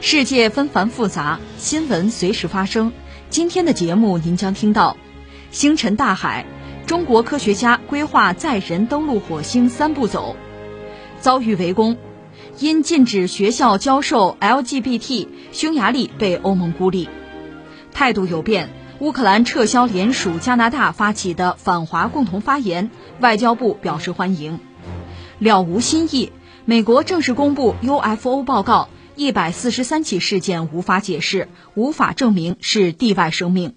世界纷繁复杂，新闻随时发生。今天的节目您将听到：星辰大海，中国科学家规划载人登陆火星三步走；遭遇围攻，因禁止学校教授 LGBT，匈牙利被欧盟孤立；态度有变，乌克兰撤销联署加拿大发起的反华共同发言，外交部表示欢迎；了无新意，美国正式公布 UFO 报告。一百四十三起事件无法解释，无法证明是地外生命。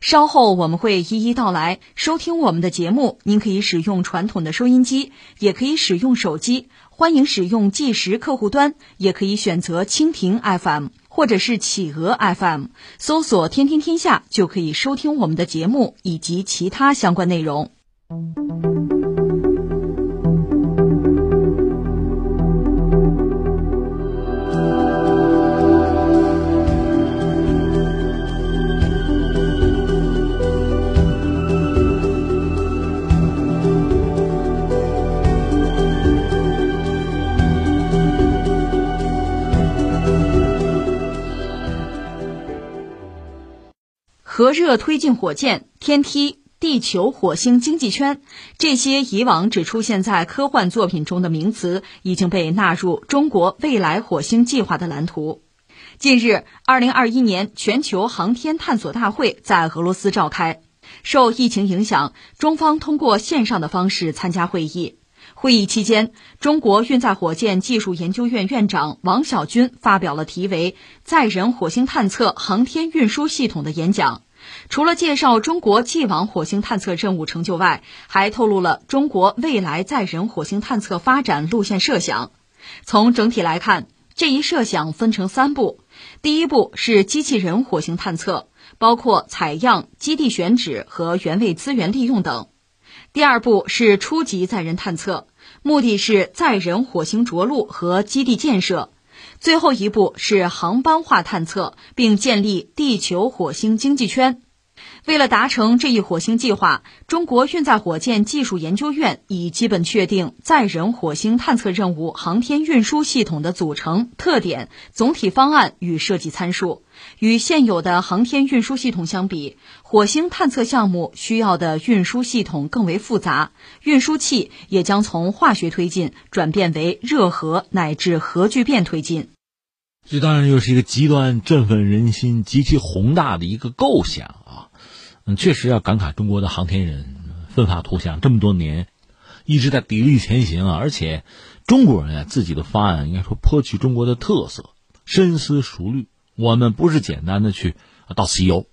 稍后我们会一一道来。收听我们的节目，您可以使用传统的收音机，也可以使用手机。欢迎使用计时客户端，也可以选择蜻蜓 FM 或者是企鹅 FM，搜索“天天天下”就可以收听我们的节目以及其他相关内容。核热推进火箭、天梯、地球、火星经济圈，这些以往只出现在科幻作品中的名词，已经被纳入中国未来火星计划的蓝图。近日，二零二一年全球航天探索大会在俄罗斯召开。受疫情影响，中方通过线上的方式参加会议。会议期间，中国运载火箭技术研究院院长王晓军发表了题为“载人火星探测航天运输系统”的演讲。除了介绍中国既往火星探测任务成就外，还透露了中国未来载人火星探测发展路线设想。从整体来看，这一设想分成三步：第一步是机器人火星探测，包括采样、基地选址和原位资源利用等；第二步是初级载人探测，目的是载人火星着陆和基地建设。最后一步是航班化探测，并建立地球火星经济圈。为了达成这一火星计划，中国运载火箭技术研究院已基本确定载人火星探测任务航天运输系统的组成特点、总体方案与设计参数。与现有的航天运输系统相比，火星探测项目需要的运输系统更为复杂，运输器也将从化学推进转变为热核乃至核聚变推进。这当然又是一个极端振奋人心、极其宏大的一个构想啊！嗯，确实要感慨中国的航天人奋发图强，这么多年一直在砥砺前行啊！而且中国人啊，自己的方案应该说颇具中国的特色，深思熟虑。我们不是简单的去到西游，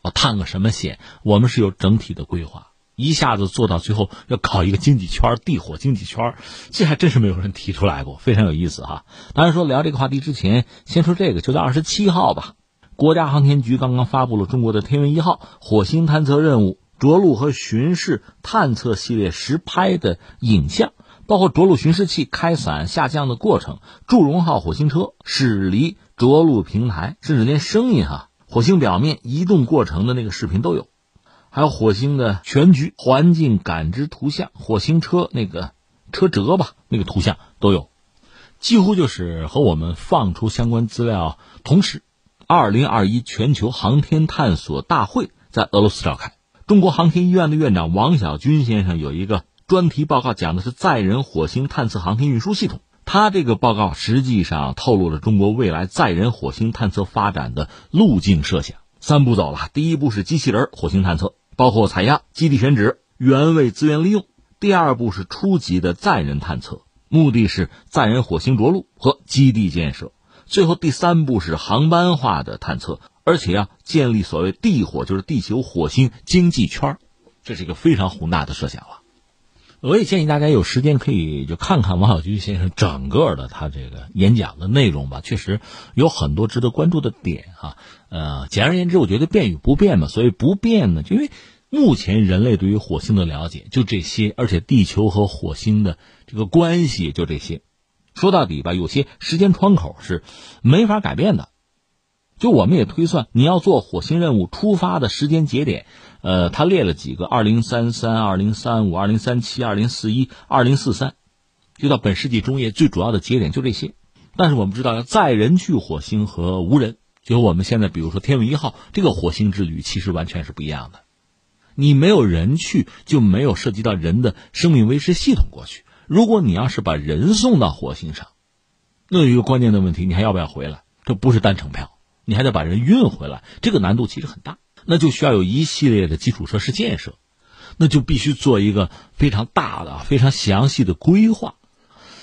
啊探个什么险，我们是有整体的规划。一下子做到最后要搞一个经济圈地火经济圈这还真是没有人提出来过，非常有意思哈。当然说聊这个话题之前，先说这个，就在二十七号吧，国家航天局刚刚发布了中国的天问一号火星探测任务着陆和巡视探测系列实拍的影像，包括着陆巡视器开伞下降的过程，祝融号火星车驶离着陆平台，甚至连声音哈，火星表面移动过程的那个视频都有。还有火星的全局环境感知图像，火星车那个车辙吧，那个图像都有，几乎就是和我们放出相关资料同时。二零二一全球航天探索大会在俄罗斯召开，中国航天医院的院长王小军先生有一个专题报告，讲的是载人火星探测航天运输系统。他这个报告实际上透露了中国未来载人火星探测发展的路径设想。三步走了，第一步是机器人火星探测。包括采样、基地选址、原位资源利用。第二步是初级的载人探测，目的是载人火星着陆和基地建设。最后第三步是航班化的探测，而且要建立所谓地火，就是地球火星经济圈这是一个非常宏大的设想了。我也建议大家有时间可以就看看王小军先生整个的他这个演讲的内容吧，确实有很多值得关注的点啊。呃，简而言之，我觉得变与不变嘛。所以不变呢，就因为目前人类对于火星的了解就这些，而且地球和火星的这个关系就这些。说到底吧，有些时间窗口是没法改变的。就我们也推算，你要做火星任务出发的时间节点，呃，他列了几个：二零三三、二零三五、二零三七、二零四一、二零四三，就到本世纪中叶，最主要的节点就这些。但是我们知道，要载人去火星和无人，就我们现在比如说天问一号这个火星之旅，其实完全是不一样的。你没有人去，就没有涉及到人的生命维持系统过去。如果你要是把人送到火星上，那有一个关键的问题，你还要不要回来？这不是单程票。你还得把人运回来，这个难度其实很大，那就需要有一系列的基础设施建设，那就必须做一个非常大的、非常详细的规划。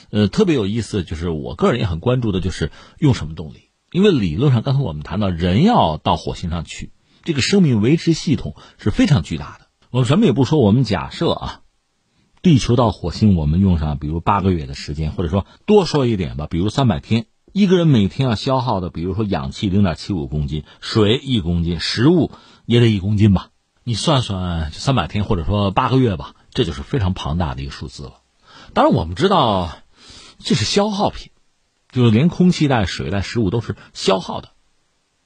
呃，特别有意思，就是我个人也很关注的，就是用什么动力？因为理论上，刚才我们谈到人要到火星上去，这个生命维持系统是非常巨大的。我们什么也不说，我们假设啊，地球到火星我们用上比如八个月的时间，或者说多说一点吧，比如三百天。一个人每天要消耗的，比如说氧气零点七五公斤，水一公斤，食物也得一公斤吧？你算算，三百天或者说八个月吧，这就是非常庞大的一个数字了。当然，我们知道这是消耗品，就是连空气带、水带、食物都是消耗的，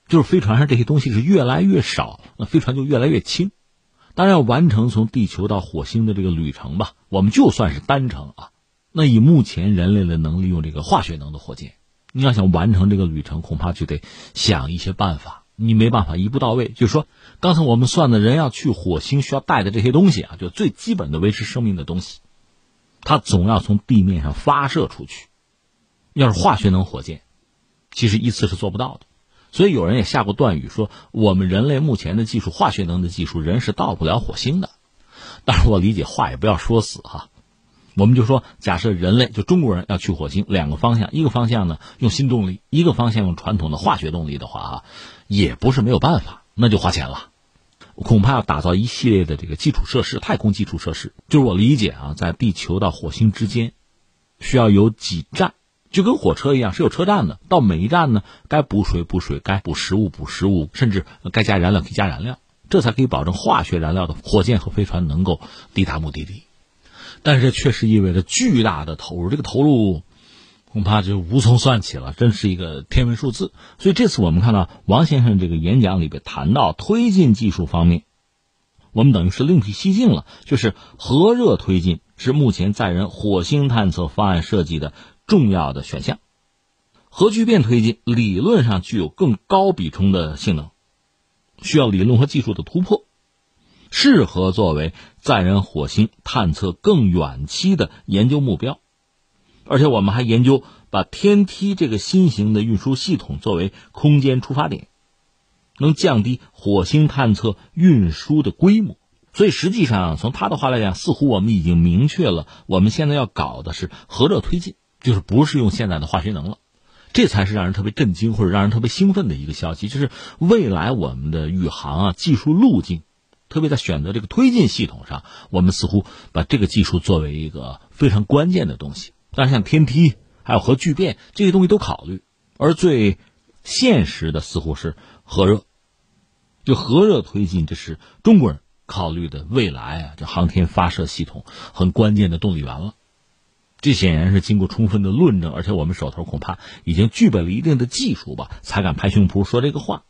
就是飞船上这些东西是越来越少，那飞船就越来越轻。当然，要完成从地球到火星的这个旅程吧，我们就算是单程啊，那以目前人类的能力，用这个化学能的火箭。你要想完成这个旅程，恐怕就得想一些办法。你没办法一步到位，就是说，刚才我们算的人要去火星需要带的这些东西啊，就最基本的维持生命的东西，它总要从地面上发射出去。要是化学能火箭，其实一次是做不到的。所以有人也下过断语说，我们人类目前的技术，化学能的技术，人是到不了火星的。但是我理解，话也不要说死哈。我们就说，假设人类就中国人要去火星，两个方向，一个方向呢用新动力，一个方向用传统的化学动力的话啊，也不是没有办法，那就花钱了，恐怕要打造一系列的这个基础设施，太空基础设施。就是我理解啊，在地球到火星之间，需要有几站，就跟火车一样是有车站的，到每一站呢，该补水补水，该补食物补食物，甚至该加燃料可以加燃料，这才可以保证化学燃料的火箭和飞船能够抵达目的地。但是确实意味着巨大的投入，这个投入恐怕就无从算起了，真是一个天文数字。所以这次我们看到王先生这个演讲里边谈到推进技术方面，我们等于是另辟蹊径了，就是核热推进是目前载人火星探测方案设计的重要的选项，核聚变推进理论上具有更高比冲的性能，需要理论和技术的突破。适合作为载人火星探测更远期的研究目标，而且我们还研究把天梯这个新型的运输系统作为空间出发点，能降低火星探测运输的规模。所以实际上，从他的话来讲，似乎我们已经明确了，我们现在要搞的是核热推进，就是不是用现在的化学能了。这才是让人特别震惊或者让人特别兴奋的一个消息，就是未来我们的宇航啊技术路径。特别在选择这个推进系统上，我们似乎把这个技术作为一个非常关键的东西。但是像天梯还有核聚变这些东西都考虑，而最现实的似乎是核热。就核热推进，这是中国人考虑的未来啊，这航天发射系统很关键的动力源了。这显然是经过充分的论证，而且我们手头恐怕已经具备了一定的技术吧，才敢拍胸脯说这个话。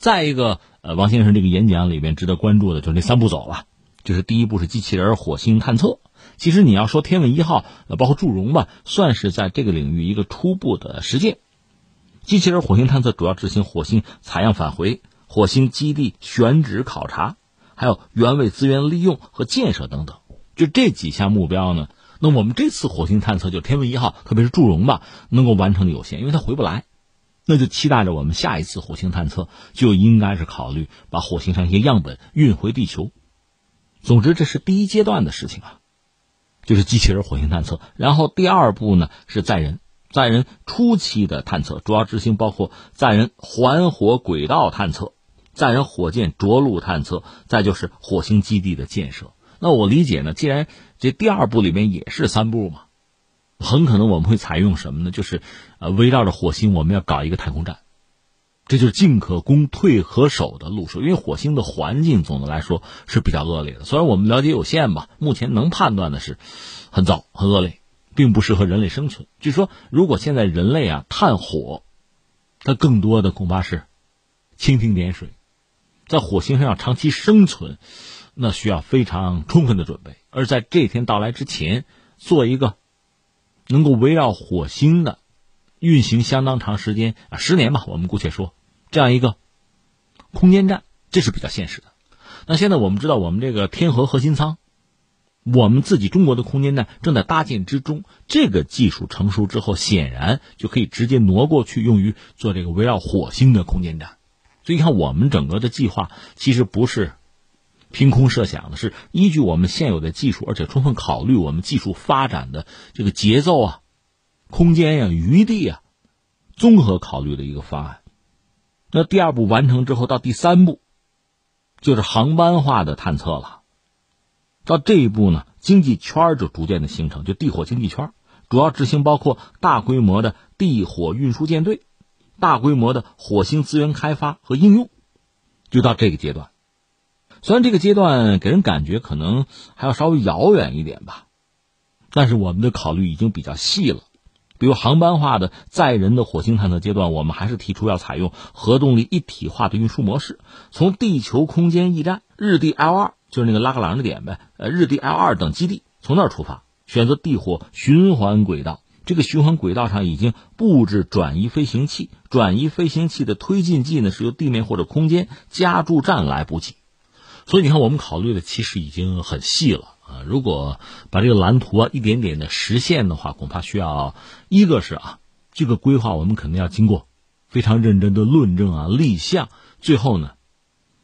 再一个，呃，王先生这个演讲里边值得关注的就是那三步走了，就是第一步是机器人火星探测。其实你要说天问一号，呃，包括祝融吧，算是在这个领域一个初步的实践。机器人火星探测主要执行火星采样返回、火星基地选址考察，还有原位资源利用和建设等等。就这几项目标呢，那我们这次火星探测就天问一号，特别是祝融吧，能够完成的有限，因为它回不来。那就期待着我们下一次火星探测就应该是考虑把火星上一些样本运回地球。总之，这是第一阶段的事情啊，就是机器人火星探测。然后第二步呢是载人，载人初期的探测主要执行包括载人环火轨道探测、载人火箭着陆探测，再就是火星基地的建设。那我理解呢，既然这第二步里面也是三步嘛，很可能我们会采用什么呢？就是呃，围绕着火星，我们要搞一个太空站，这就是进可攻退可守的路数。因为火星的环境总的来说是比较恶劣的，虽然我们了解有限吧，目前能判断的是很糟、很恶劣，并不适合人类生存。据说，如果现在人类啊探火，它更多的恐怕是蜻蜓点水。在火星上要长期生存，那需要非常充分的准备。而在这天到来之前，做一个能够围绕火星的运行相当长时间啊，十年吧，我们姑且说这样一个空间站，这是比较现实的。那现在我们知道，我们这个天河核心舱，我们自己中国的空间站正在搭建之中。这个技术成熟之后，显然就可以直接挪过去，用于做这个围绕火星的空间站。所以你，看我们整个的计划，其实不是凭空设想的，是依据我们现有的技术，而且充分考虑我们技术发展的这个节奏啊、空间呀、余地啊，综合考虑的一个方案。那第二步完成之后，到第三步就是航班化的探测了。到这一步呢，经济圈就逐渐的形成，就地火经济圈，主要执行包括大规模的地火运输舰队。大规模的火星资源开发和应用，就到这个阶段。虽然这个阶段给人感觉可能还要稍微遥远一点吧，但是我们的考虑已经比较细了。比如航班化的载人的火星探测阶段，我们还是提出要采用核动力一体化的运输模式，从地球空间驿站日地 L 二，就是那个拉格朗日点呗，呃，日地 L 二等基地，从那儿出发，选择地火循环轨道。这个循环轨道上已经布置转移飞行器，转移飞行器的推进剂呢是由地面或者空间加注站来补给，所以你看我们考虑的其实已经很细了啊。如果把这个蓝图啊一点点的实现的话，恐怕需要一个是啊，这个规划我们肯定要经过非常认真的论证啊立项，最后呢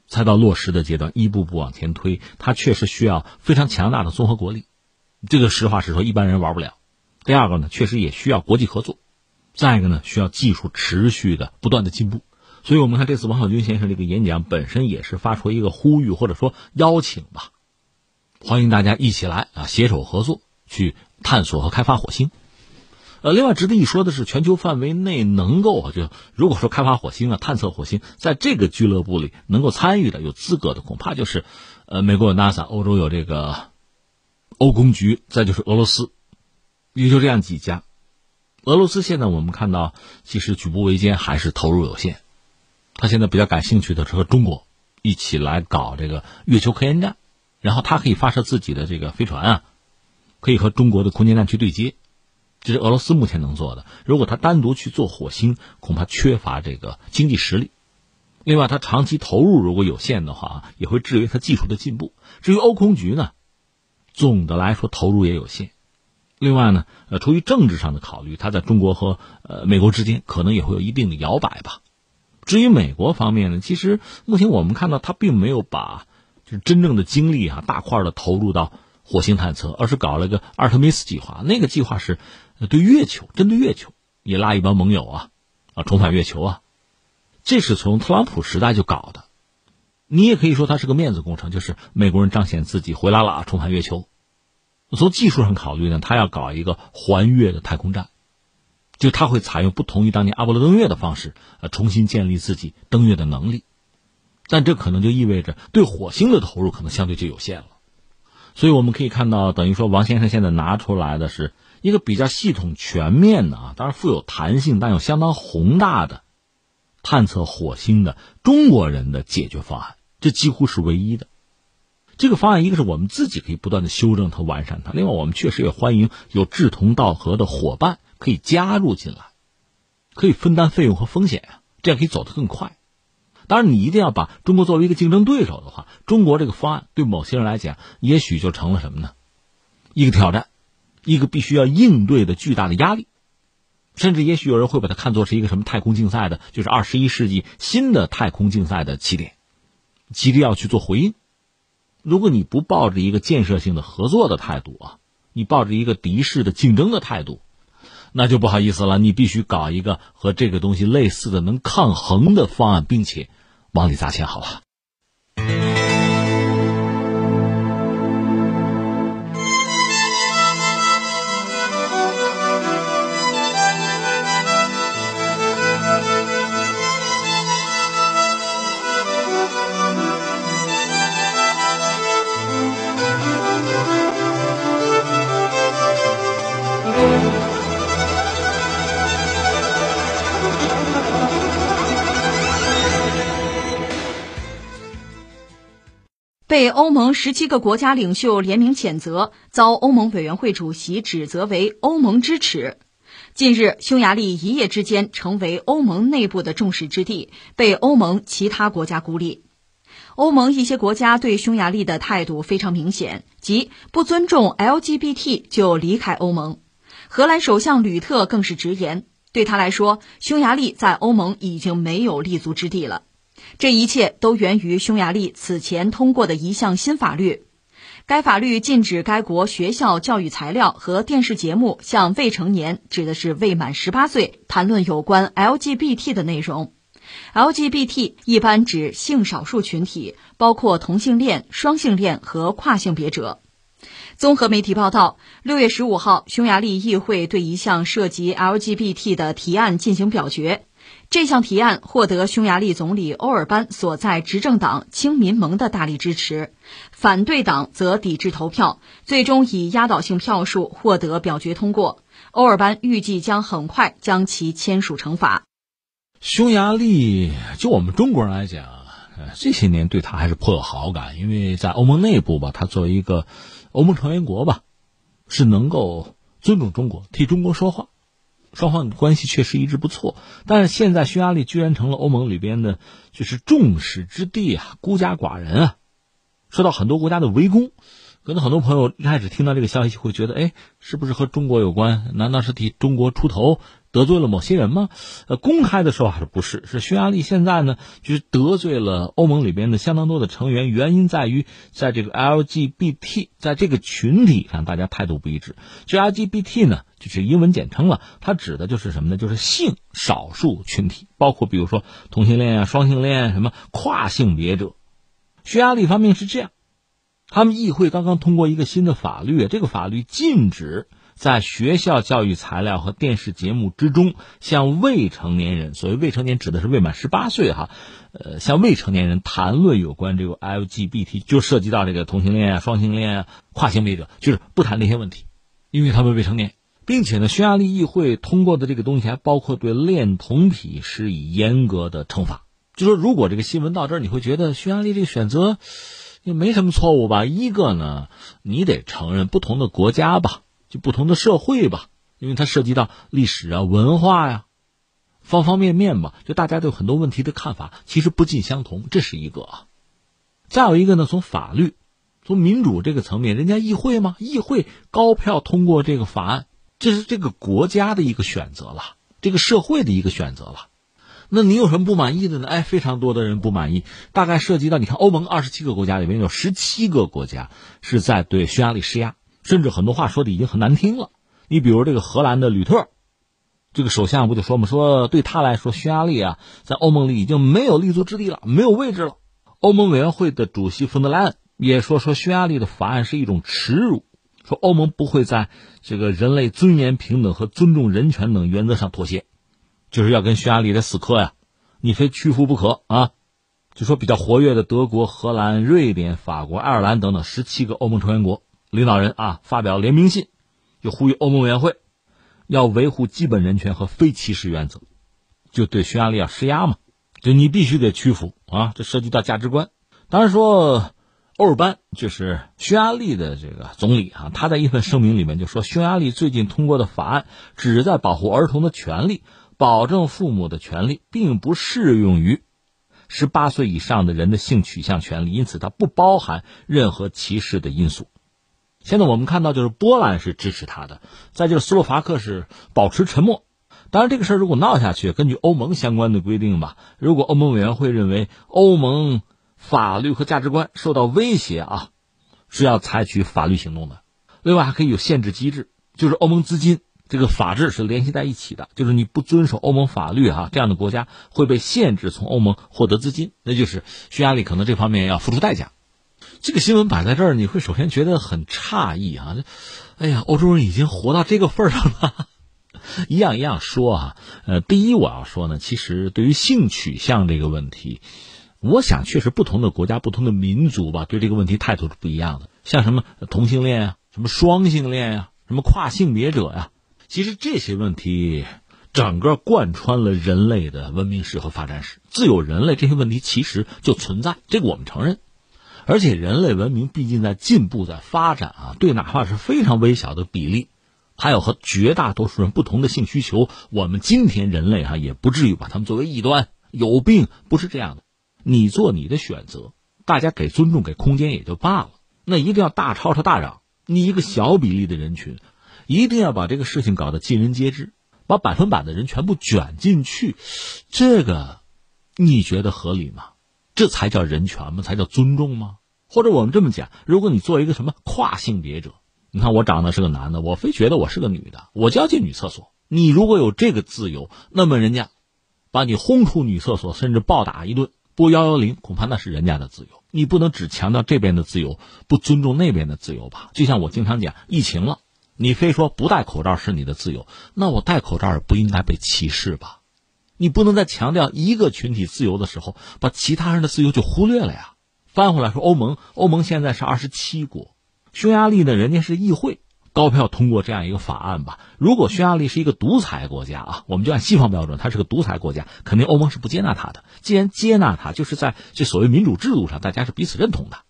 才到落实的阶段，一步步往前推，它确实需要非常强大的综合国力，这个实话实说，一般人玩不了。第二个呢，确实也需要国际合作；再一个呢，需要技术持续的不断的进步。所以，我们看这次王小军先生这个演讲本身也是发出一个呼吁或者说邀请吧，欢迎大家一起来啊，携手合作去探索和开发火星。呃，另外值得一说的是，全球范围内能够就如果说开发火星啊、探测火星，在这个俱乐部里能够参与的、有资格的，恐怕就是呃，美国有 NASA，欧洲有这个欧公局，再就是俄罗斯。也就这样几家，俄罗斯现在我们看到，其实举步维艰，还是投入有限。他现在比较感兴趣的是和中国一起来搞这个月球科研站，然后他可以发射自己的这个飞船啊，可以和中国的空间站去对接，这是俄罗斯目前能做的。如果他单独去做火星，恐怕缺乏这个经济实力。另外，他长期投入如果有限的话，也会制约他技术的进步。至于欧空局呢，总的来说投入也有限。另外呢，呃，出于政治上的考虑，他在中国和呃美国之间可能也会有一定的摇摆吧。至于美国方面呢，其实目前我们看到，它并没有把就是真正的精力啊大块的投入到火星探测，而是搞了个阿尔特弥斯计划。那个计划是对月球，针对月球，也拉一帮盟友啊，啊，重返月球啊。这是从特朗普时代就搞的，你也可以说它是个面子工程，就是美国人彰显自己回来了啊，重返月球。从技术上考虑呢，他要搞一个环月的太空站，就他会采用不同于当年阿波罗登月的方式，呃，重新建立自己登月的能力。但这可能就意味着对火星的投入可能相对就有限了。所以我们可以看到，等于说王先生现在拿出来的是一个比较系统全面的啊，当然富有弹性但又相当宏大的探测火星的中国人的解决方案，这几乎是唯一的。这个方案，一个是我们自己可以不断的修正它、完善它；另外，我们确实也欢迎有志同道合的伙伴可以加入进来，可以分担费用和风险啊，这样可以走得更快。当然，你一定要把中国作为一个竞争对手的话，中国这个方案对某些人来讲，也许就成了什么呢？一个挑战，一个必须要应对的巨大的压力，甚至也许有人会把它看作是一个什么太空竞赛的，就是二十一世纪新的太空竞赛的起点，极力要去做回应。如果你不抱着一个建设性的合作的态度啊，你抱着一个敌视的竞争的态度，那就不好意思了。你必须搞一个和这个东西类似的能抗衡的方案，并且往里砸钱好了。被欧盟十七个国家领袖联名谴责，遭欧盟委员会主席指责为欧盟之耻。近日，匈牙利一夜之间成为欧盟内部的众矢之的，被欧盟其他国家孤立。欧盟一些国家对匈牙利的态度非常明显，即不尊重 LGBT 就离开欧盟。荷兰首相吕特更是直言，对他来说，匈牙利在欧盟已经没有立足之地了。这一切都源于匈牙利此前通过的一项新法律。该法律禁止该国学校教育材料和电视节目向未成年（指的是未满十八岁）谈论有关 LGBT 的内容。LGBT 一般指性少数群体，包括同性恋、双性恋和跨性别者。综合媒体报道，六月十五号，匈牙利议会对一项涉及 LGBT 的提案进行表决。这项提案获得匈牙利总理欧尔班所在执政党亲民盟的大力支持，反对党则抵制投票，最终以压倒性票数获得表决通过。欧尔班预计将很快将其签署成法。匈牙利就我们中国人来讲，这些年对他还是颇有好感，因为在欧盟内部吧，他作为一个欧盟成员国吧，是能够尊重中国，替中国说话。双方关系确实一直不错，但是现在匈牙利居然成了欧盟里边的，就是众矢之的啊，孤家寡人啊，受到很多国家的围攻。可能很多朋友一开始听到这个消息会觉得，哎，是不是和中国有关？难道是替中国出头？得罪了某些人吗？呃，公开的说法是不是？是匈牙利现在呢，就是得罪了欧盟里边的相当多的成员。原因在于，在这个 LGBT 在这个群体上，大家态度不一致。这 LGBT 呢，就是英文简称了，它指的就是什么呢？就是性少数群体，包括比如说同性恋啊、双性恋、啊什么跨性别者。匈牙利方面是这样，他们议会刚刚通过一个新的法律，这个法律禁止。在学校教育材料和电视节目之中，向未成年人，所谓未成年指的是未满十八岁哈，呃，向未成年人谈论有关这个 LGBT，就涉及到这个同性恋啊、双性恋啊、跨性别者，就是不谈这些问题，因为他们未成年，并且呢，匈牙利议会通过的这个东西还包括对恋童癖施以严格的惩罚。就说如果这个新闻到这儿，你会觉得匈牙利这个选择也没什么错误吧？一个呢，你得承认不同的国家吧。就不同的社会吧，因为它涉及到历史啊、文化呀，方方面面吧。就大家对很多问题的看法其实不尽相同，这是一个啊。再有一个呢，从法律、从民主这个层面，人家议会嘛，议会高票通过这个法案，这是这个国家的一个选择了，这个社会的一个选择了。那你有什么不满意的呢？哎，非常多的人不满意，大概涉及到你看，欧盟二十七个国家里面有十七个国家是在对匈牙利施压。甚至很多话说的已经很难听了。你比如这个荷兰的吕特，这个首相不就说嘛，说对他来说，匈牙利啊，在欧盟里已经没有立足之地了，没有位置了。欧盟委员会的主席冯德莱恩也说，说匈牙利的法案是一种耻辱，说欧盟不会在这个人类尊严、平等和尊重人权等原则上妥协，就是要跟匈牙利来死磕呀，你非屈服不可啊。就说比较活跃的德国、荷兰、瑞典、法国、爱尔兰等等十七个欧盟成员国。领导人啊，发表联名信，就呼吁欧盟委员会要维护基本人权和非歧视原则，就对匈牙利要施压嘛，就你必须得屈服啊，这涉及到价值观。当然说，欧尔班就是匈牙利的这个总理啊，他在一份声明里面就说，匈牙利最近通过的法案旨在保护儿童的权利，保证父母的权利，并不适用于十八岁以上的人的性取向权利，因此它不包含任何歧视的因素。现在我们看到，就是波兰是支持他的，再就是斯洛伐克是保持沉默。当然，这个事儿如果闹下去，根据欧盟相关的规定吧，如果欧盟委员会认为欧盟法律和价值观受到威胁啊，是要采取法律行动的。另外，还可以有限制机制，就是欧盟资金这个法制是联系在一起的，就是你不遵守欧盟法律哈，这样的国家会被限制从欧盟获得资金，那就是匈牙利可能这方面要付出代价。这个新闻摆在这儿，你会首先觉得很诧异啊！哎呀，欧洲人已经活到这个份上了，一样一样说啊。呃，第一我要说呢，其实对于性取向这个问题，我想确实不同的国家、不同的民族吧，对这个问题态度是不一样的。像什么同性恋啊，什么双性恋呀，什么跨性别者呀，其实这些问题整个贯穿了人类的文明史和发展史。自有人类，这些问题其实就存在，这个我们承认。而且人类文明毕竟在进步、在发展啊，对哪怕是非常微小的比例，还有和绝大多数人不同的性需求，我们今天人类哈也不至于把他们作为异端、有病，不是这样的。你做你的选择，大家给尊重、给空间也就罢了。那一定要大吵吵大嚷，你一个小比例的人群，一定要把这个事情搞得尽人皆知，把百分百的人全部卷进去，这个你觉得合理吗？这才叫人权吗？才叫尊重吗？或者我们这么讲，如果你做一个什么跨性别者，你看我长得是个男的，我非觉得我是个女的，我就要进女厕所。你如果有这个自由，那么人家把你轰出女厕所，甚至暴打一顿。拨幺幺零，恐怕那是人家的自由，你不能只强调这边的自由，不尊重那边的自由吧？就像我经常讲，疫情了，你非说不戴口罩是你的自由，那我戴口罩也不应该被歧视吧？你不能在强调一个群体自由的时候，把其他人的自由就忽略了呀？翻回来说，欧盟，欧盟现在是二十七国，匈牙利呢，人家是议会。高票通过这样一个法案吧。如果匈牙利是一个独裁国家啊，我们就按西方标准，它是个独裁国家，肯定欧盟是不接纳它的。既然接纳它，就是在这所谓民主制度上，大家是彼此认同的，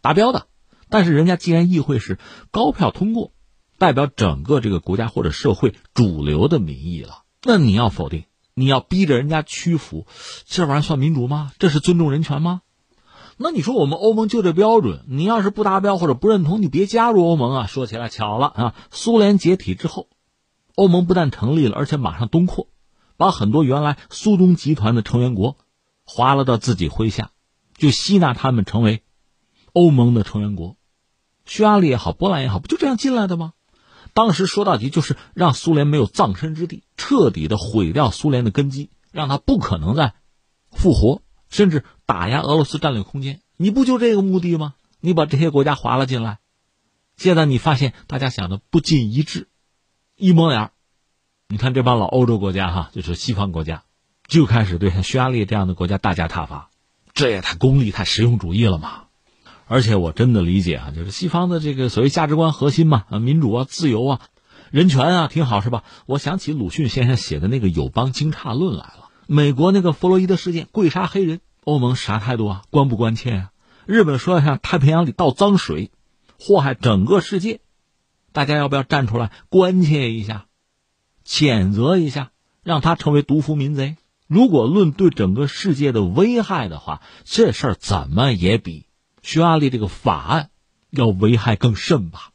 达标的。但是人家既然议会是高票通过，代表整个这个国家或者社会主流的民意了，那你要否定，你要逼着人家屈服，这玩意儿算民主吗？这是尊重人权吗？那你说我们欧盟就这标准，你要是不达标或者不认同，你别加入欧盟啊！说起来巧了啊，苏联解体之后，欧盟不但成立了，而且马上东扩，把很多原来苏东集团的成员国划了到自己麾下，就吸纳他们成为欧盟的成员国。匈牙利也好，波兰也好，不就这样进来的吗？当时说到底就是让苏联没有葬身之地，彻底的毁掉苏联的根基，让他不可能再复活。甚至打压俄罗斯战略空间，你不就这个目的吗？你把这些国家划了进来，现在你发现大家想的不尽一致，一抹脸你看这帮老欧洲国家哈，就是西方国家，就开始对像匈牙利这样的国家大加挞伐，这也太功利、太实用主义了嘛！而且我真的理解啊，就是西方的这个所谓价值观核心嘛，啊，民主啊、自由啊、人权啊，挺好是吧？我想起鲁迅先生写的那个《友邦惊诧论》来了。美国那个弗洛伊德事件，跪杀黑人，欧盟啥态度啊？关不关切啊？日本说要向太平洋里倒脏水，祸害整个世界，大家要不要站出来关切一下，谴责一下，让他成为毒夫民贼？如果论对整个世界的危害的话，这事儿怎么也比匈牙利这个法案要危害更甚吧？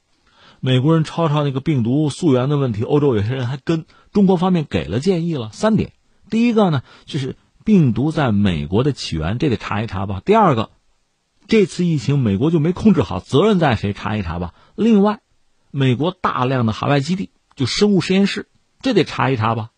美国人抄抄那个病毒溯源的问题，欧洲有些人还跟中国方面给了建议了三点。第一个呢，就是病毒在美国的起源，这得查一查吧。第二个，这次疫情美国就没控制好，责任在谁？查一查吧。另外，美国大量的海外基地，就生物实验室，这得查一查吧。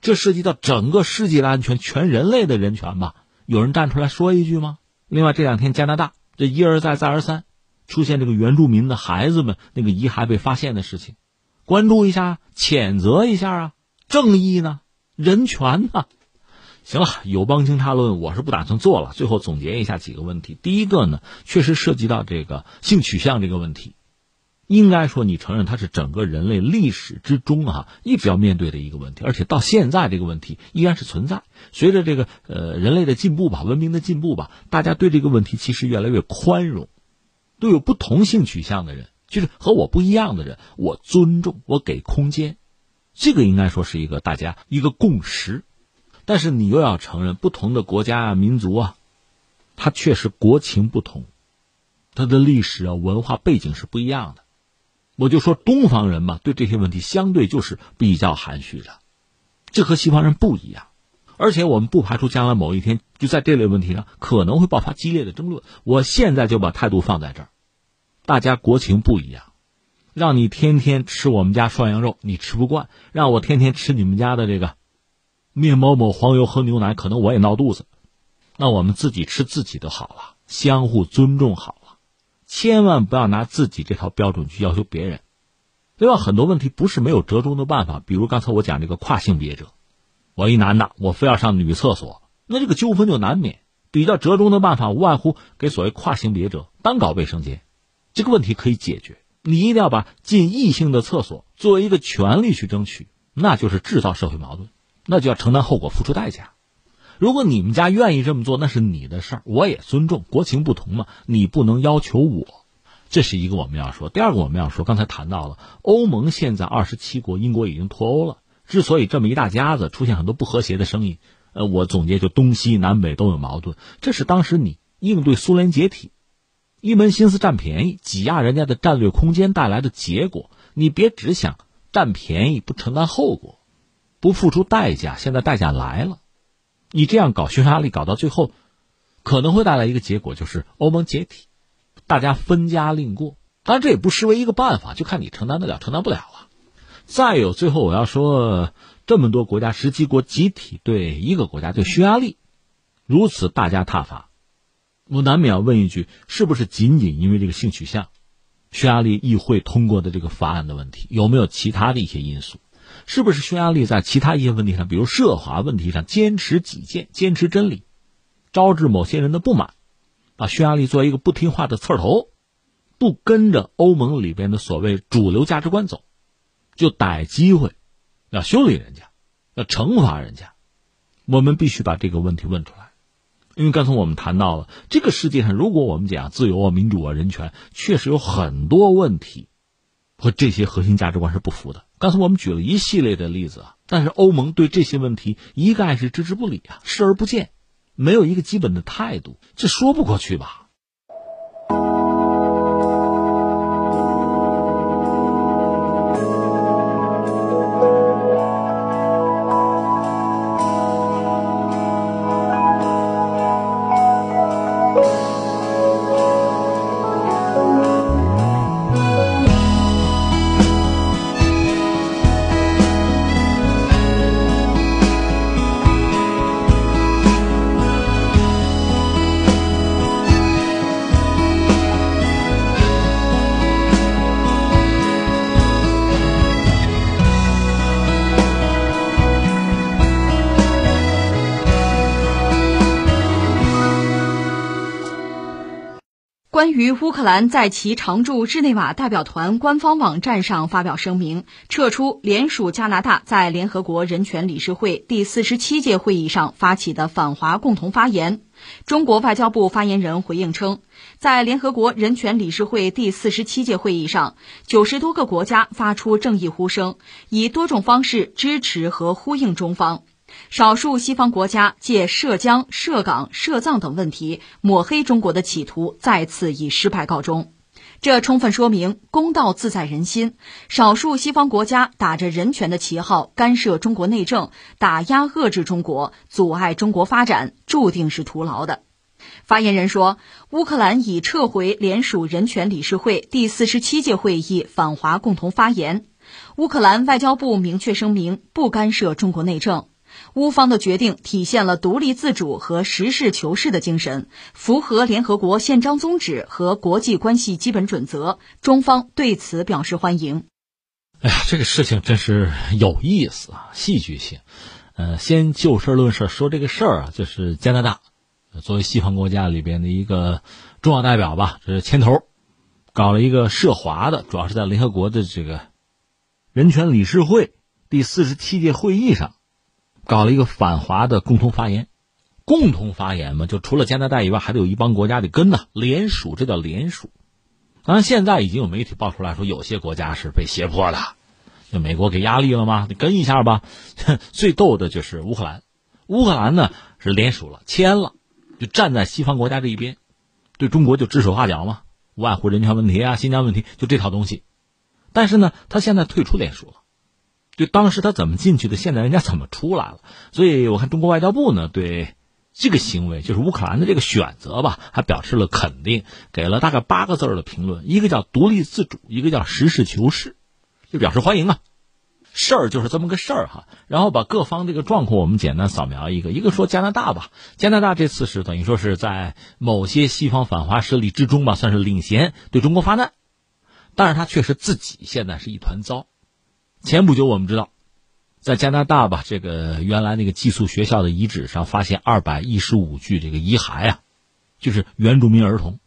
这涉及到整个世界的安全，全人类的人权吧？有人站出来说一句吗？另外，这两天加拿大这一而再再而三出现这个原住民的孩子们那个遗骸被发现的事情，关注一下，谴责一下啊，正义呢？人权呢？行了，友邦惊诧论我是不打算做了。最后总结一下几个问题。第一个呢，确实涉及到这个性取向这个问题，应该说你承认它是整个人类历史之中啊一直要面对的一个问题，而且到现在这个问题依然是存在。随着这个呃人类的进步吧，文明的进步吧，大家对这个问题其实越来越宽容，对有不同性取向的人，就是和我不一样的人，我尊重，我给空间。这个应该说是一个大家一个共识，但是你又要承认，不同的国家啊、民族啊，它确实国情不同，它的历史啊、文化背景是不一样的。我就说东方人嘛，对这些问题相对就是比较含蓄的，这和西方人不一样。而且我们不排除将来某一天就在这类问题上可能会爆发激烈的争论。我现在就把态度放在这儿，大家国情不一样。让你天天吃我们家涮羊肉，你吃不惯；让我天天吃你们家的这个面包、抹黄油、和牛奶，可能我也闹肚子。那我们自己吃自己的好了，相互尊重好，千万不要拿自己这套标准去要求别人。另外，很多问题不是没有折中的办法，比如刚才我讲这个跨性别者，我一男的，我非要上女厕所，那这个纠纷就难免。比较折中的办法，无外乎给所谓跨性别者单搞卫生间，这个问题可以解决。你一定要把进异性的厕所作为一个权利去争取，那就是制造社会矛盾，那就要承担后果、付出代价。如果你们家愿意这么做，那是你的事儿，我也尊重，国情不同嘛，你不能要求我。这是一个我们要说。第二个我们要说，刚才谈到了欧盟现在二十七国，英国已经脱欧了。之所以这么一大家子出现很多不和谐的声音，呃，我总结就东西南北都有矛盾。这是当时你应对苏联解体，一门心思占便宜、挤压人家的战略空间带来的结果。你别只想占便宜不承担后果，不付出代价。现在代价来了，你这样搞匈牙利，搞到最后，可能会带来一个结果，就是欧盟解体。大家分家另过，当然这也不失为一个办法，就看你承担得了承担不了了。再有，最后我要说，这么多国家十七国集体对一个国家对匈牙利如此大加挞伐，我难免要问一句：是不是仅仅因为这个性取向？匈牙利议会通过的这个法案的问题，有没有其他的一些因素？是不是匈牙利在其他一些问题上，比如涉华问题上坚持己见、坚持真理，招致某些人的不满？把匈牙利作为一个不听话的刺头，不跟着欧盟里边的所谓主流价值观走，就逮机会要修理人家，要惩罚人家。我们必须把这个问题问出来，因为刚才我们谈到了这个世界上，如果我们讲自由啊、民主啊、人权，确实有很多问题和这些核心价值观是不符的。刚才我们举了一系列的例子啊，但是欧盟对这些问题一概是置之不理啊，视而不见。没有一个基本的态度，这说不过去吧？乌克兰在其常驻日内瓦代表团官方网站上发表声明，撤出联署加拿大在联合国人权理事会第四十七届会议上发起的反华共同发言，中国外交部发言人回应称，在联合国人权理事会第四十七届会议上，九十多个国家发出正义呼声，以多种方式支持和呼应中方。少数西方国家借涉疆、涉港、涉藏等问题抹黑中国的企图再次以失败告终，这充分说明公道自在人心。少数西方国家打着人权的旗号干涉中国内政，打压遏制中国，阻碍中国发展，注定是徒劳的。发言人说，乌克兰已撤回联署人权理事会第四十七届会议反华共同发言。乌克兰外交部明确声明，不干涉中国内政。乌方的决定体现了独立自主和实事求是的精神，符合联合国宪章宗旨和国际关系基本准则。中方对此表示欢迎。哎呀，这个事情真是有意思啊，戏剧性。呃，先就事论事说这个事儿啊，就是加拿大作为西方国家里边的一个重要代表吧，这是牵头搞了一个涉华的，主要是在联合国的这个人权理事会第四十七届会议上。搞了一个反华的共同发言，共同发言嘛，就除了加拿大以外，还得有一帮国家得跟呢，联署，这叫联署。当然，现在已经有媒体爆出来说，有些国家是被胁迫的，就美国给压力了吗？你跟一下吧。最逗的就是乌克兰，乌克兰呢是联署了，签了，就站在西方国家这一边，对中国就指手画脚嘛，无外乎人权问题啊、新疆问题，就这套东西。但是呢，他现在退出联署了。就当时他怎么进去的，现在人家怎么出来了？所以我看中国外交部呢，对这个行为，就是乌克兰的这个选择吧，还表示了肯定，给了大概八个字的评论，一个叫独立自主，一个叫实事求是，就表示欢迎啊。事儿就是这么个事儿哈。然后把各方这个状况我们简单扫描一个，一个说加拿大吧，加拿大这次是等于说是在某些西方反华势力之中吧，算是领衔对中国发难，但是他确实自己现在是一团糟。前不久，我们知道，在加拿大吧，这个原来那个寄宿学校的遗址上发现二百一十五具这个遗骸啊，就是原住民儿童，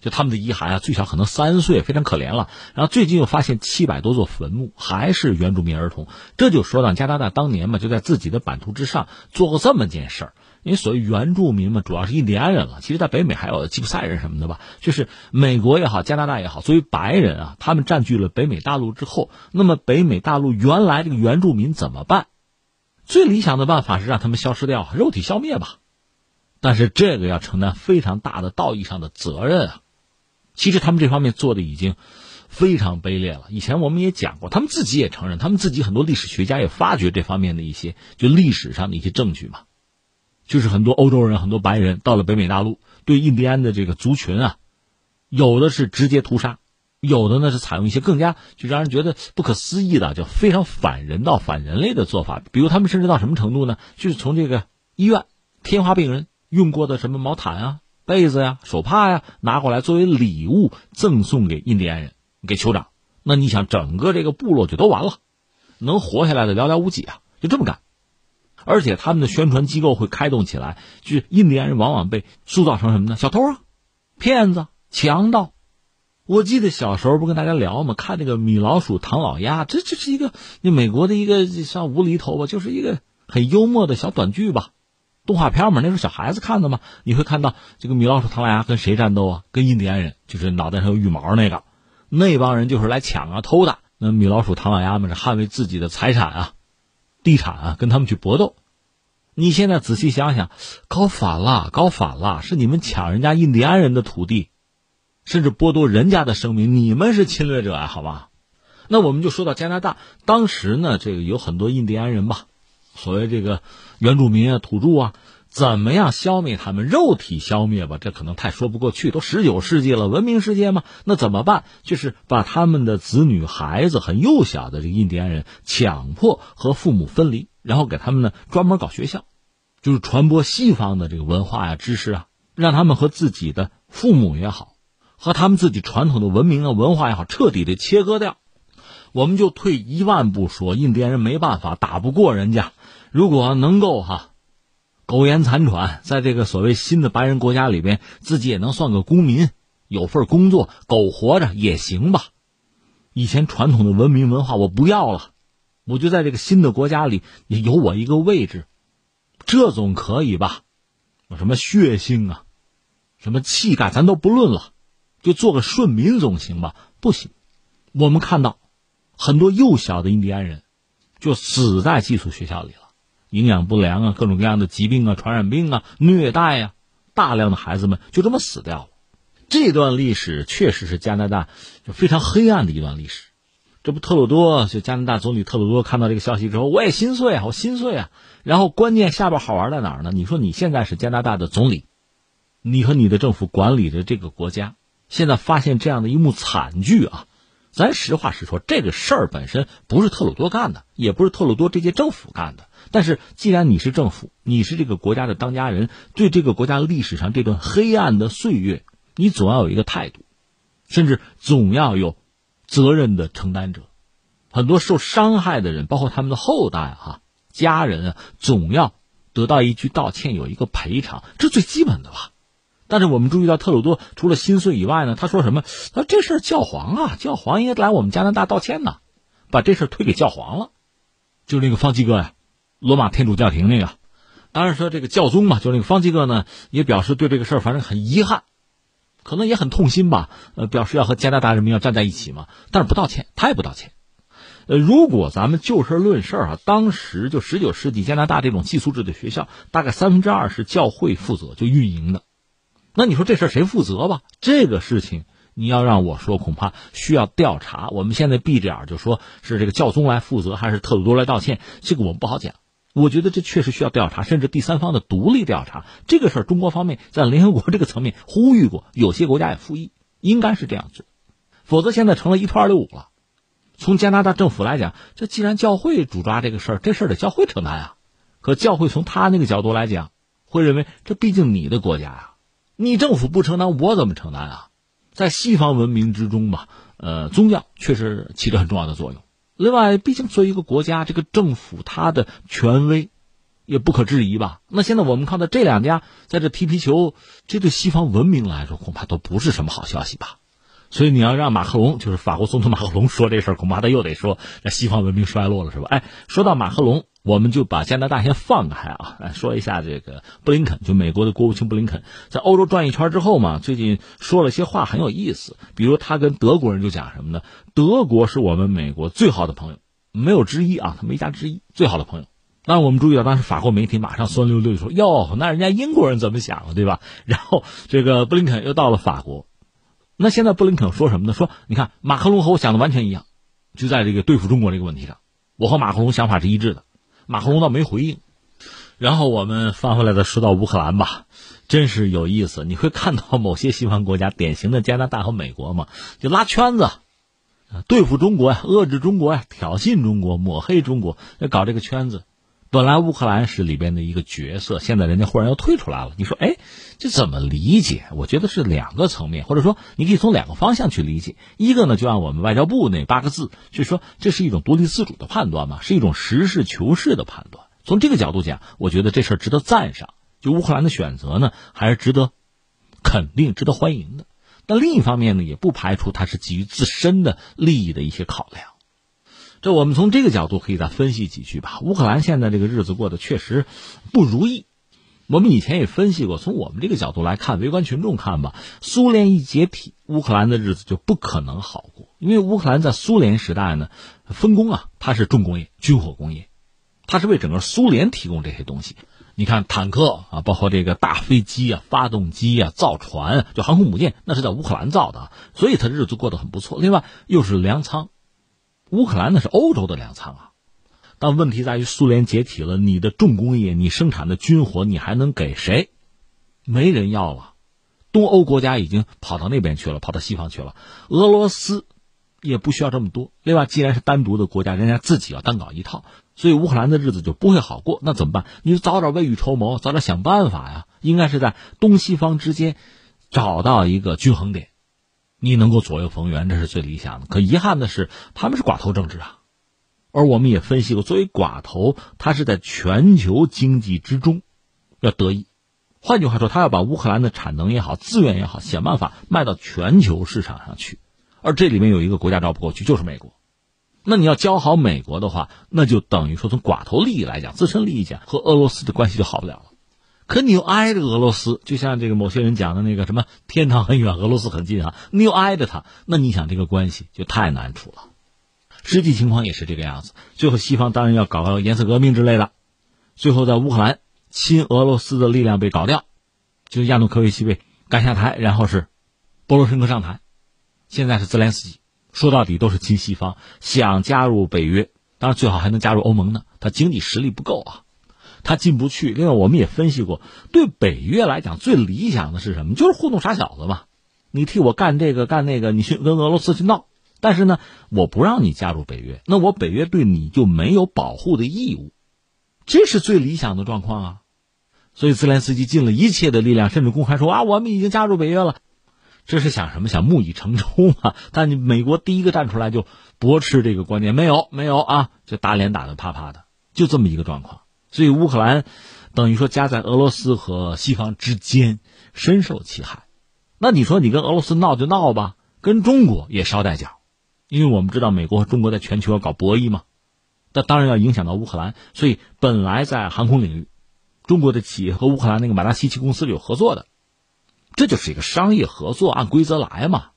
就他们的遗骸啊，最小可能三岁，非常可怜了。然后最近又发现七百多座坟墓，还是原住民儿童，这就说到加拿大当年嘛，就在自己的版图之上做过这么件事儿。因为所谓原住民嘛，主要是印第安人了。其实，在北美还有吉普赛人什么的吧。就是美国也好，加拿大也好，作为白人啊，他们占据了北美大陆之后，那么北美大陆原来这个原住民怎么办？最理想的办法是让他们消失掉，肉体消灭吧。但是这个要承担非常大的道义上的责任啊。其实他们这方面做的已经非常卑劣了。以前我们也讲过，他们自己也承认，他们自己很多历史学家也发掘这方面的一些就历史上的一些证据嘛。就是很多欧洲人、很多白人到了北美大陆，对印第安的这个族群啊，有的是直接屠杀，有的呢是采用一些更加就让人觉得不可思议的，叫非常反人道、反人类的做法。比如他们甚至到什么程度呢？就是从这个医院天花病人用过的什么毛毯啊、被子呀、手帕呀拿过来作为礼物赠送给印第安人、给酋长。那你想，整个这个部落就都完了，能活下来的寥寥无几啊！就这么干。而且他们的宣传机构会开动起来，就是印第安人往往被塑造成什么呢？小偷啊，骗子、强盗。我记得小时候不跟大家聊吗？看那个米老鼠、唐老鸭，这这是一个那美国的一个像无厘头吧，就是一个很幽默的小短剧吧，动画片嘛，那时候小孩子看的嘛。你会看到这个米老鼠、唐老鸭跟谁战斗啊？跟印第安人，就是脑袋上有羽毛那个，那帮人就是来抢啊、偷的。那米老鼠、唐老鸭们是捍卫自己的财产啊。地产啊，跟他们去搏斗。你现在仔细想想，搞反了，搞反了，是你们抢人家印第安人的土地，甚至剥夺人家的生命，你们是侵略者啊，好吧？那我们就说到加拿大，当时呢，这个有很多印第安人吧，所谓这个原住民啊、土著啊。怎么样消灭他们？肉体消灭吧，这可能太说不过去。都十九世纪了，文明世界吗？那怎么办？就是把他们的子女、孩子很幼小的这个印第安人强迫和父母分离，然后给他们呢专门搞学校，就是传播西方的这个文化呀、知识啊，让他们和自己的父母也好，和他们自己传统的文明啊、文化也好，彻底的切割掉。我们就退一万步说，印第安人没办法，打不过人家，如果能够哈。苟延残喘，在这个所谓新的白人国家里边，自己也能算个公民，有份工作，苟活着也行吧。以前传统的文明文化我不要了，我就在这个新的国家里也有我一个位置，这总可以吧？有什么血性啊，什么气概，咱都不论了，就做个顺民总行吧？不行，我们看到很多幼小的印第安人就死在寄宿学校里了。营养不良啊，各种各样的疾病啊，传染病啊，虐待啊，大量的孩子们就这么死掉了。这段历史确实是加拿大就非常黑暗的一段历史。这不，特鲁多就加拿大总理特鲁多看到这个消息之后，我也心碎啊，我心碎啊。然后关键下边好玩在哪儿呢？你说你现在是加拿大的总理，你和你的政府管理着这个国家，现在发现这样的一幕惨剧啊。咱实话实说，这个事儿本身不是特鲁多干的，也不是特鲁多这届政府干的。但是，既然你是政府，你是这个国家的当家人，对这个国家历史上这段黑暗的岁月，你总要有一个态度，甚至总要有责任的承担者。很多受伤害的人，包括他们的后代哈、家人啊，总要得到一句道歉，有一个赔偿，这最基本的吧。但是我们注意到，特鲁多除了心碎以外呢，他说什么？他说这事儿教皇啊，教皇应该来我们加拿大道歉呢，把这事儿推给教皇了，就那个方济哥呀。罗马天主教廷那个，当然说这个教宗嘛，就那个方济各呢，也表示对这个事儿反正很遗憾，可能也很痛心吧。呃，表示要和加拿大人民要站在一起嘛，但是不道歉，他也不道歉。呃，如果咱们就事论事啊，当时就十九世纪加拿大这种寄宿制的学校，大概三分之二是教会负责就运营的，那你说这事谁负责吧？这个事情你要让我说，恐怕需要调查。我们现在闭着眼就说是这个教宗来负责，还是特鲁多来道歉，这个我们不好讲。我觉得这确实需要调查，甚至第三方的独立调查。这个事儿，中国方面在联合国这个层面呼吁过，有些国家也复议，应该是这样子。否则现在成了一拖二六五了。从加拿大政府来讲，这既然教会主抓这个事儿，这事儿得教会承担啊。可教会从他那个角度来讲，会认为这毕竟你的国家呀，你政府不承担，我怎么承担啊？在西方文明之中吧，呃，宗教确实起着很重要的作用。另外，毕竟作为一个国家，这个政府它的权威也不可质疑吧？那现在我们看到这两家在这踢皮球，这对西方文明来说恐怕都不是什么好消息吧？所以你要让马克龙，就是法国总统马克龙说这事儿，恐怕他又得说那西方文明衰落了，是吧？哎，说到马克龙，我们就把加拿大先放开啊，来 说一下这个布林肯，就美国的国务卿布林肯，在欧洲转一圈之后嘛，最近说了些话很有意思，比如他跟德国人就讲什么呢？德国是我们美国最好的朋友，没有之一啊，他没加之一，最好的朋友。那我们注意到，当时法国媒体马上酸溜溜说：“哟，那人家英国人怎么想的，对吧？” 然后这个布林肯又到了法国，那现在布林肯说什么呢？说你看马克龙和我想的完全一样，就在这个对付中国这个问题上，我和马克龙想法是一致的。马克龙倒没回应，然后我们翻回来再说到乌克兰吧，真是有意思。你会看到某些西方国家，典型的加拿大和美国嘛，就拉圈子，对付中国呀，遏制中国呀，挑衅中国，抹黑中国，要搞这个圈子。本来乌克兰是里边的一个角色，现在人家忽然又退出来了。你说，哎，这怎么理解？我觉得是两个层面，或者说你可以从两个方向去理解。一个呢，就按我们外交部那八个字，就说这是一种独立自主的判断嘛，是一种实事求是的判断。从这个角度讲，我觉得这事儿值得赞赏。就乌克兰的选择呢，还是值得肯定、值得欢迎的。但另一方面呢，也不排除它是基于自身的利益的一些考量。这我们从这个角度可以再分析几句吧。乌克兰现在这个日子过得确实不如意。我们以前也分析过，从我们这个角度来看，围观群众看吧，苏联一解体，乌克兰的日子就不可能好过。因为乌克兰在苏联时代呢，分工啊，它是重工业、军火工业，它是为整个苏联提供这些东西。你看坦克啊，包括这个大飞机啊、发动机啊、造船，就航空母舰，那是在乌克兰造的，所以它日子过得很不错。另外又是粮仓。乌克兰那是欧洲的粮仓啊，但问题在于苏联解体了，你的重工业，你生产的军火，你还能给谁？没人要了。东欧国家已经跑到那边去了，跑到西方去了。俄罗斯也不需要这么多。另外，既然是单独的国家，人家自己要单搞一套，所以乌克兰的日子就不会好过。那怎么办？你就早点未雨绸缪，早点想办法呀。应该是在东西方之间找到一个均衡点。你能够左右逢源，这是最理想的。可遗憾的是，他们是寡头政治啊。而我们也分析过，作为寡头，他是在全球经济之中要得益。换句话说，他要把乌克兰的产能也好、资源也好，想办法卖到全球市场上去。而这里面有一个国家绕不过去，就是美国。那你要交好美国的话，那就等于说从寡头利益来讲、自身利益讲，和俄罗斯的关系就好不了了。可你又挨着俄罗斯，就像这个某些人讲的那个什么“天堂很远，俄罗斯很近”啊，你又挨着他，那你想这个关系就太难处了。实际情况也是这个样子。最后西方当然要搞颜色革命之类的，最后在乌克兰亲俄罗斯的力量被搞掉，就是亚努科维奇被赶下台，然后是波罗申科上台，现在是泽连斯基，说到底都是亲西方，想加入北约，当然最好还能加入欧盟呢，他经济实力不够啊。他进不去。另外，我们也分析过，对北约来讲，最理想的是什么？就是糊弄傻小子嘛。你替我干这个干那个，你去跟俄罗斯去闹。但是呢，我不让你加入北约，那我北约对你就没有保护的义务。这是最理想的状况啊。所以，泽连斯基尽了一切的力量，甚至公开说啊，我们已经加入北约了。这是想什么？想木已成舟嘛。但你美国第一个站出来就驳斥这个观点，没有，没有啊，就打脸打的啪啪的，就这么一个状况。所以乌克兰等于说夹在俄罗斯和西方之间，深受其害。那你说你跟俄罗斯闹就闹吧，跟中国也捎带脚，因为我们知道美国和中国在全球要搞博弈嘛，那当然要影响到乌克兰。所以本来在航空领域，中国的企业和乌克兰那个马达西奇公司有合作的，这就是一个商业合作，按规则来嘛。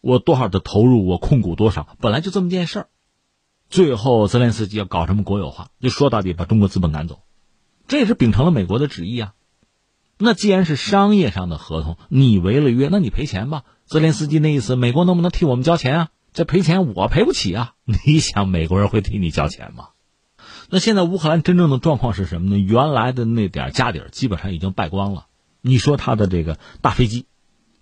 我多少的投入，我控股多少，本来就这么件事儿。最后，泽连斯基要搞什么国有化？就说到底，把中国资本赶走，这也是秉承了美国的旨意啊。那既然是商业上的合同，你违了约，那你赔钱吧。泽连斯基那意思，美国能不能替我们交钱啊？这赔钱我赔不起啊。你想，美国人会替你交钱吗？那现在乌克兰真正的状况是什么呢？原来的那点家底儿基本上已经败光了。你说他的这个大飞机，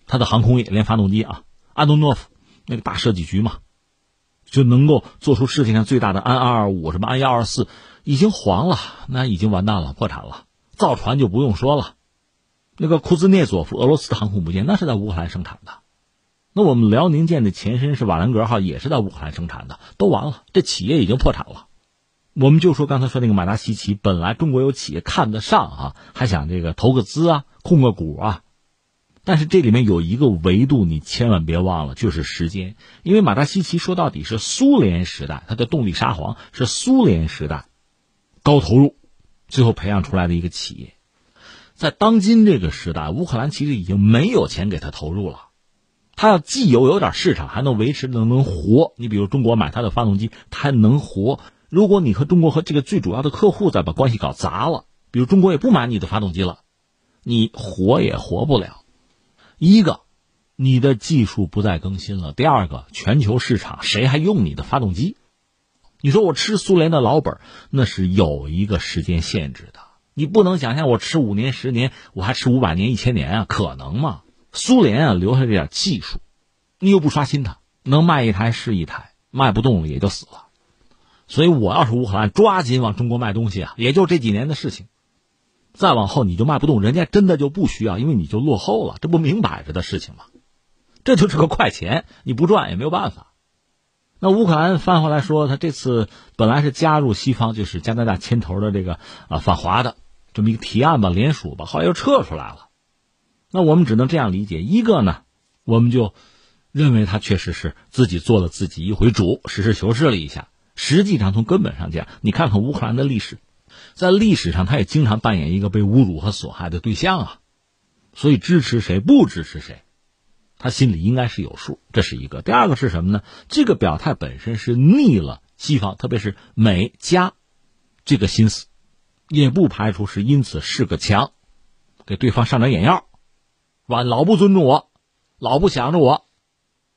他的航空业连发动机啊，安东诺夫那个大设计局嘛。就能够做出世界上最大的安二二五什么安幺二四，已经黄了，那已经完蛋了，破产了。造船就不用说了，那个库兹涅佐夫俄罗斯的航空母舰那是在乌克兰生产的，那我们辽宁舰的前身是瓦良格号也是在乌克兰生产的，都完了，这企业已经破产了。我们就说刚才说那个马达西奇，本来中国有企业看得上啊，还想这个投个资啊，控个股啊。但是这里面有一个维度，你千万别忘了，就是时间。因为马达西奇说到底是苏联时代，它的动力沙皇是苏联时代高投入，最后培养出来的一个企业。在当今这个时代，乌克兰其实已经没有钱给他投入了。他要既有有点市场，还能维持能能活。你比如中国买他的发动机，他还能活。如果你和中国和这个最主要的客户再把关系搞砸了，比如中国也不买你的发动机了，你活也活不了。一个，你的技术不再更新了；第二个，全球市场谁还用你的发动机？你说我吃苏联的老本，那是有一个时间限制的。你不能想象我吃五年、十年，我还吃五百年、一千年啊？可能吗？苏联啊，留下这点技术，你又不刷新它，能卖一台是一台，卖不动了也就死了。所以我要是乌克兰，抓紧往中国卖东西啊，也就这几年的事情。再往后你就卖不动，人家真的就不需要，因为你就落后了，这不明摆着的事情吗？这就是个快钱，你不赚也没有办法。那乌克兰翻回来说，他这次本来是加入西方，就是加拿大牵头的这个啊反华的这么一个提案吧，联署吧，后来又撤出来了。那我们只能这样理解：一个呢，我们就认为他确实是自己做了自己一回主，实事求是了一下。实际上从根本上讲，你看看乌克兰的历史，在历史上他也经常扮演一个被侮辱和损害的对象啊。所以支持谁不支持谁，他心里应该是有数。这是一个。第二个是什么呢？这个表态本身是逆了西方，特别是美加这个心思，也不排除是因此是个强，给对方上点眼药。是吧？老不尊重我，老不想着我，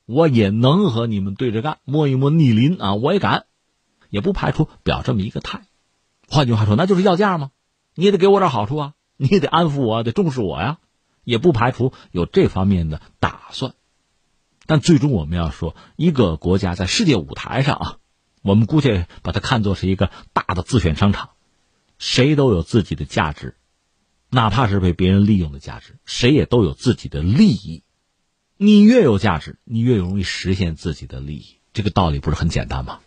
我也能和你们对着干，摸一摸逆鳞啊，我也敢，也不排除表这么一个态。换句话说，那就是要价吗？你也得给我点好处啊，你也得安抚我，得重视我呀，也不排除有这方面的打算。但最终我们要说，一个国家在世界舞台上啊，我们姑且把它看作是一个大的自选商场，谁都有自己的价值。哪怕是被别人利用的价值，谁也都有自己的利益。你越有价值，你越容易实现自己的利益。这个道理不是很简单吗？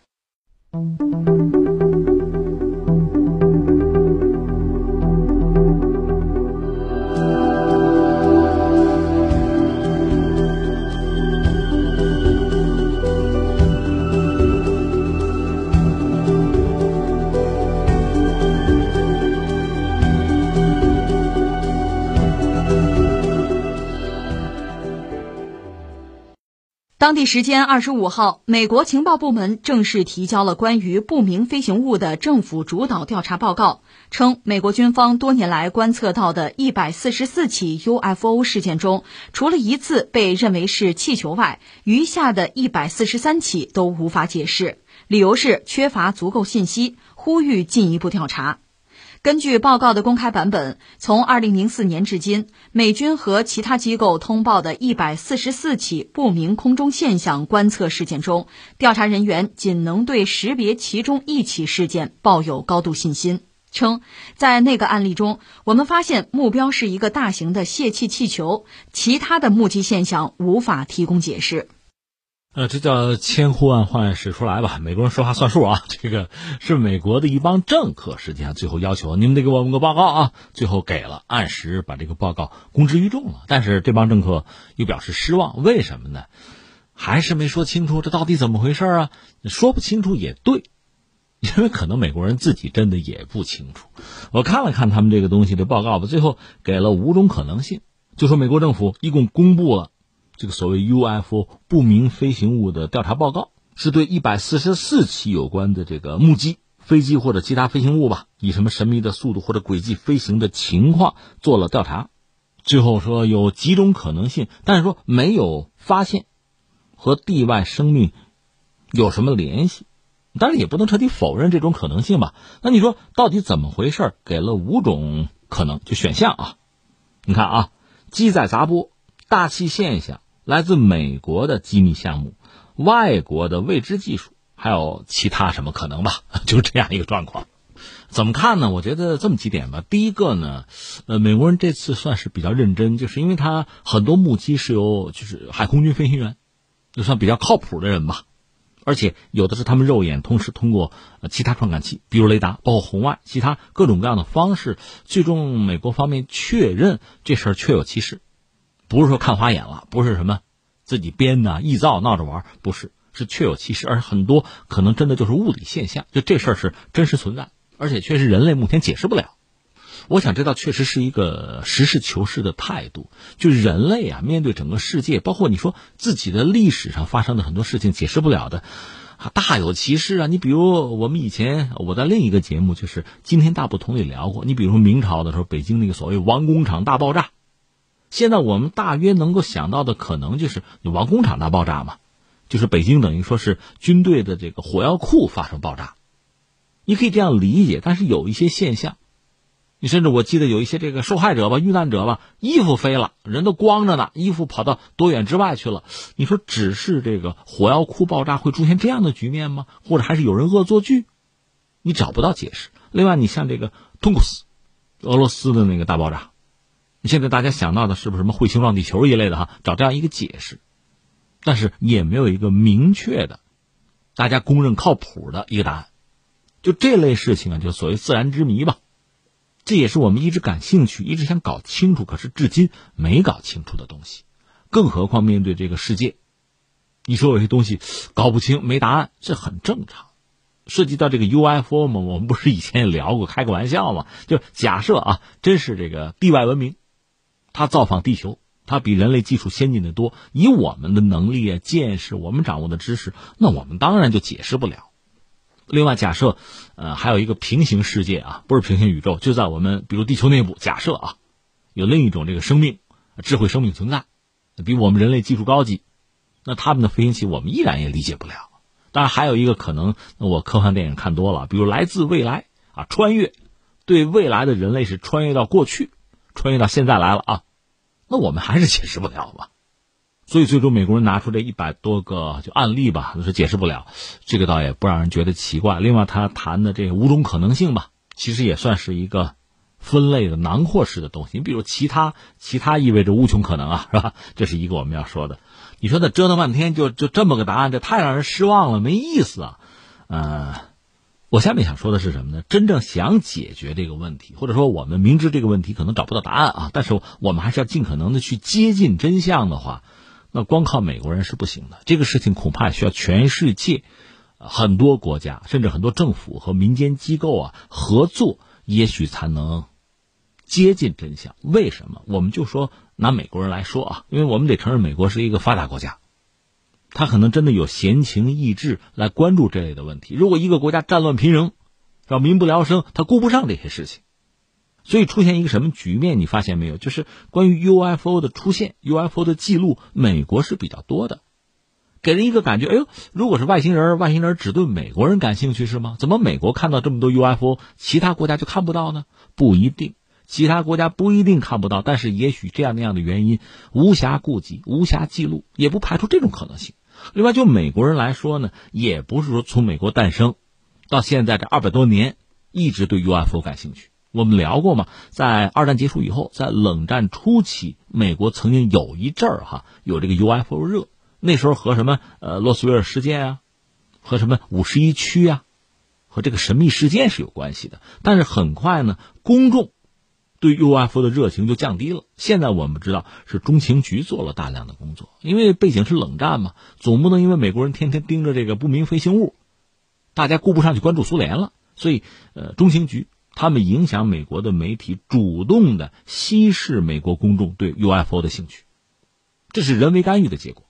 当地时间二十五号，美国情报部门正式提交了关于不明飞行物的政府主导调查报告，称美国军方多年来观测到的一百四十四起 UFO 事件中，除了一次被认为是气球外，余下的一百四十三起都无法解释，理由是缺乏足够信息，呼吁进一步调查。根据报告的公开版本，从2004年至今，美军和其他机构通报的144起不明空中现象观测事件中，调查人员仅能对识别其中一起事件抱有高度信心，称在那个案例中，我们发现目标是一个大型的泄气气球，其他的目击现象无法提供解释。呃，这叫千呼万唤始出来吧？美国人说话算数啊！这个是美国的一帮政客，实际上最后要求你们得给我们个报告啊！最后给了，按时把这个报告公之于众了。但是这帮政客又表示失望，为什么呢？还是没说清楚这到底怎么回事啊？说不清楚也对，因为可能美国人自己真的也不清楚。我看了看他们这个东西的报告吧，最后给了五种可能性，就说美国政府一共公布了。这个所谓 UFO 不明飞行物的调查报告，是对一百四十四起有关的这个目击飞机或者其他飞行物吧，以什么神秘的速度或者轨迹飞行的情况做了调查，最后说有几种可能性，但是说没有发现和地外生命有什么联系，当然也不能彻底否认这种可能性吧。那你说到底怎么回事？给了五种可能就选项啊，你看啊，机载杂波、大气现象。来自美国的机密项目，外国的未知技术，还有其他什么可能吧？就这样一个状况。怎么看呢？我觉得这么几点吧。第一个呢，呃，美国人这次算是比较认真，就是因为他很多目击是由就是海空军飞行员，就算比较靠谱的人吧。而且有的是他们肉眼同时通过其他传感器，比如雷达，包括红外，其他各种各样的方式，最终美国方面确认这事儿确有其事。不是说看花眼了，不是什么自己编的、臆造、闹着玩，不是，是确有其事，而很多可能真的就是物理现象，就这事儿是真实存在。而且确实人类目前解释不了。我想这倒确实是一个实事求是的态度，就人类啊，面对整个世界，包括你说自己的历史上发生的很多事情解释不了的，大有其事啊。你比如我们以前我在另一个节目就是《今天大不同》里聊过，你比如说明朝的时候，北京那个所谓王工厂大爆炸，现在我们大约能够想到的可能就是王工厂大爆炸嘛，就是北京等于说是军队的这个火药库发生爆炸，你可以这样理解，但是有一些现象。你甚至我记得有一些这个受害者吧、遇难者吧，衣服飞了，人都光着呢，衣服跑到多远之外去了。你说只是这个火药库爆炸会出现这样的局面吗？或者还是有人恶作剧？你找不到解释。另外，你像这个通古斯，俄罗斯的那个大爆炸，现在大家想到的是不是什么彗星撞地球一类的哈？找这样一个解释，但是也没有一个明确的、大家公认靠谱的一个答案。就这类事情啊，就所谓自然之谜吧。这也是我们一直感兴趣、一直想搞清楚，可是至今没搞清楚的东西。更何况面对这个世界，你说有些东西搞不清、没答案，这很正常。涉及到这个 UFO 嘛，我们不是以前也聊过，开个玩笑嘛？就假设啊，真是这个地外文明，它造访地球，它比人类技术先进的多。以我们的能力啊、见识，我们掌握的知识，那我们当然就解释不了。另外，假设，呃，还有一个平行世界啊，不是平行宇宙，就在我们比如地球内部。假设啊，有另一种这个生命、智慧生命存在，比我们人类技术高级，那他们的飞行器我们依然也理解不了。当然，还有一个可能，我科幻电影看多了，比如来自未来啊，穿越，对未来的人类是穿越到过去，穿越到现在来了啊，那我们还是解释不了吧。所以最终美国人拿出这一百多个就案例吧，就是解释不了，这个倒也不让人觉得奇怪。另外他谈的这五种可能性吧，其实也算是一个分类的囊括式的东西。你比如其他，其他意味着无穷可能啊，是吧？这是一个我们要说的。你说那折腾半天就就这么个答案，这太让人失望了，没意思啊。呃，我下面想说的是什么呢？真正想解决这个问题，或者说我们明知这个问题可能找不到答案啊，但是我们还是要尽可能的去接近真相的话。那光靠美国人是不行的，这个事情恐怕需要全世界很多国家，甚至很多政府和民间机构啊合作，也许才能接近真相。为什么？我们就说拿美国人来说啊，因为我们得承认美国是一个发达国家，他可能真的有闲情逸致来关注这类的问题。如果一个国家战乱频仍，要民不聊生，他顾不上这些事情。所以出现一个什么局面？你发现没有？就是关于 UFO 的出现，UFO 的记录，美国是比较多的，给人一个感觉：哎呦，如果是外星人，外星人只对美国人感兴趣是吗？怎么美国看到这么多 UFO，其他国家就看不到呢？不一定，其他国家不一定看不到，但是也许这样那样的原因无暇顾及，无暇记录，也不排除这种可能性。另外，就美国人来说呢，也不是说从美国诞生到现在这二百多年一直对 UFO 感兴趣。我们聊过嘛，在二战结束以后，在冷战初期，美国曾经有一阵儿哈有这个 UFO 热，那时候和什么呃洛斯威尔事件啊，和什么五十一区啊，和这个神秘事件是有关系的。但是很快呢，公众对 UFO 的热情就降低了。现在我们知道是中情局做了大量的工作，因为背景是冷战嘛，总不能因为美国人天天盯着这个不明飞行物，大家顾不上去关注苏联了，所以呃中情局。他们影响美国的媒体，主动的稀释美国公众对 UFO 的兴趣，这是人为干预的结果。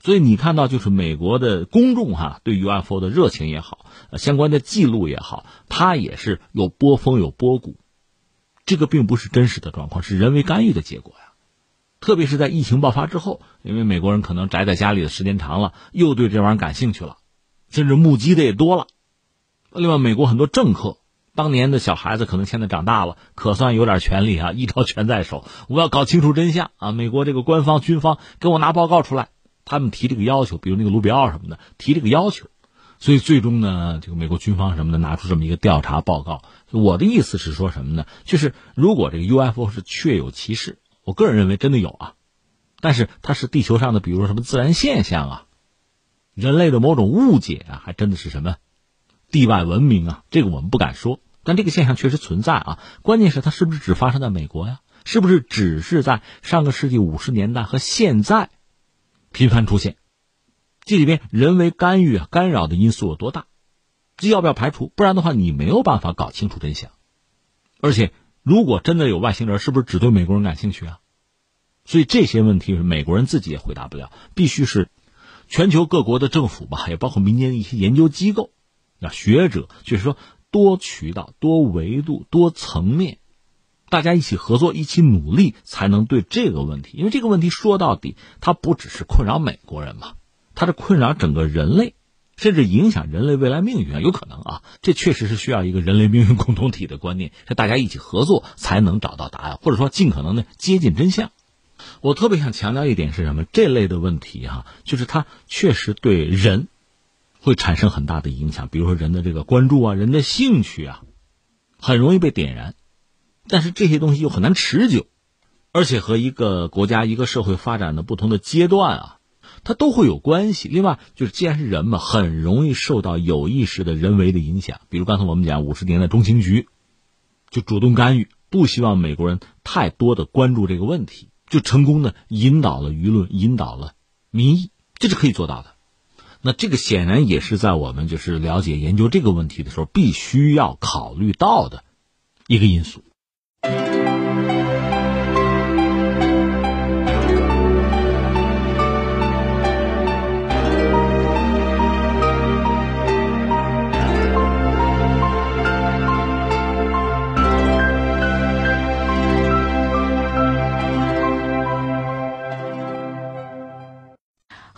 所以你看到，就是美国的公众哈对 UFO 的热情也好，相关的记录也好，它也是有波峰有波谷。这个并不是真实的状况，是人为干预的结果呀。特别是在疫情爆发之后，因为美国人可能宅在家里的时间长了，又对这玩意儿感兴趣了，甚至目击的也多了。另外，美国很多政客。当年的小孩子可能现在长大了，可算有点权利啊！一招权在手，我要搞清楚真相啊！美国这个官方军方给我拿报告出来，他们提这个要求，比如那个卢比奥什么的提这个要求，所以最终呢，这个美国军方什么的拿出这么一个调查报告。我的意思是说什么呢？就是如果这个 UFO 是确有其事，我个人认为真的有啊，但是它是地球上的，比如说什么自然现象啊，人类的某种误解啊，还真的是什么地外文明啊？这个我们不敢说。但这个现象确实存在啊，关键是它是不是只发生在美国呀？是不是只是在上个世纪五十年代和现在频繁出现？这里边人为干预干扰的因素有多大？这要不要排除？不然的话，你没有办法搞清楚真相。而且，如果真的有外星人，是不是只对美国人感兴趣啊？所以这些问题是美国人自己也回答不了，必须是全球各国的政府吧，也包括民间的一些研究机构啊、学者，就是说多渠道、多维度、多层面，大家一起合作、一起努力，才能对这个问题。因为这个问题说到底，它不只是困扰美国人嘛，它是困扰整个人类，甚至影响人类未来命运啊，有可能啊。这确实是需要一个人类命运共同体的观念，是大家一起合作才能找到答案，或者说尽可能的接近真相。我特别想强调一点是什么？这类的问题哈，就是它确实对人会产生很大的影响。比如说人的这个关注啊，人的兴趣啊，很容易被点燃。但是这些东西又很难持久，而且和一个国家、一个社会发展的不同的阶段啊，它都会有关系。另外，就是既然是人嘛，很容易受到有意识的人为的影响。比如刚才我们讲五十年代中情局就主动干预，不希望美国人太多的关注这个问题。就成功的引导了舆论，引导了民意，这是可以做到的。那这个显然也是在我们就是了解研究这个问题的时候，必须要考虑到的一个因素。